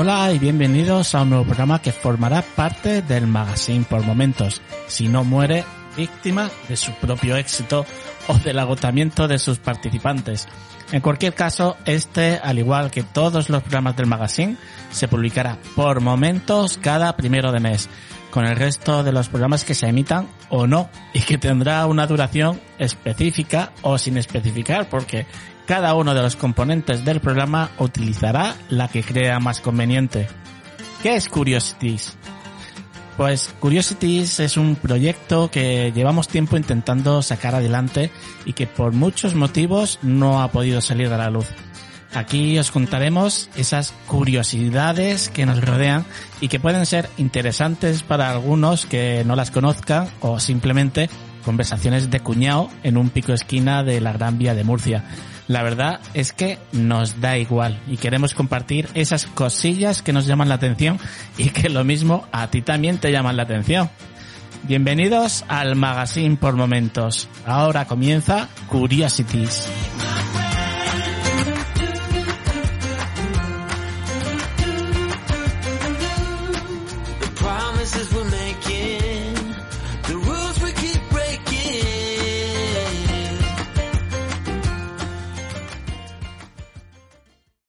Hola y bienvenidos a un nuevo programa que formará parte del magazine por momentos. Si no muere, víctima de su propio éxito o del agotamiento de sus participantes. En cualquier caso, este, al igual que todos los programas del magazine, se publicará por momentos cada primero de mes, con el resto de los programas que se emitan o no, y que tendrá una duración específica o sin especificar, porque cada uno de los componentes del programa utilizará la que crea más conveniente. ¿Qué es Curiosities? Pues Curiosities es un proyecto que llevamos tiempo intentando sacar adelante y que por muchos motivos no ha podido salir a la luz. Aquí os contaremos esas curiosidades que nos rodean y que pueden ser interesantes para algunos que no las conozcan o simplemente conversaciones de cuñado en un pico esquina de la Gran Vía de Murcia. La verdad es que nos da igual y queremos compartir esas cosillas que nos llaman la atención y que lo mismo a ti también te llaman la atención. Bienvenidos al Magazine por Momentos. Ahora comienza Curiosities.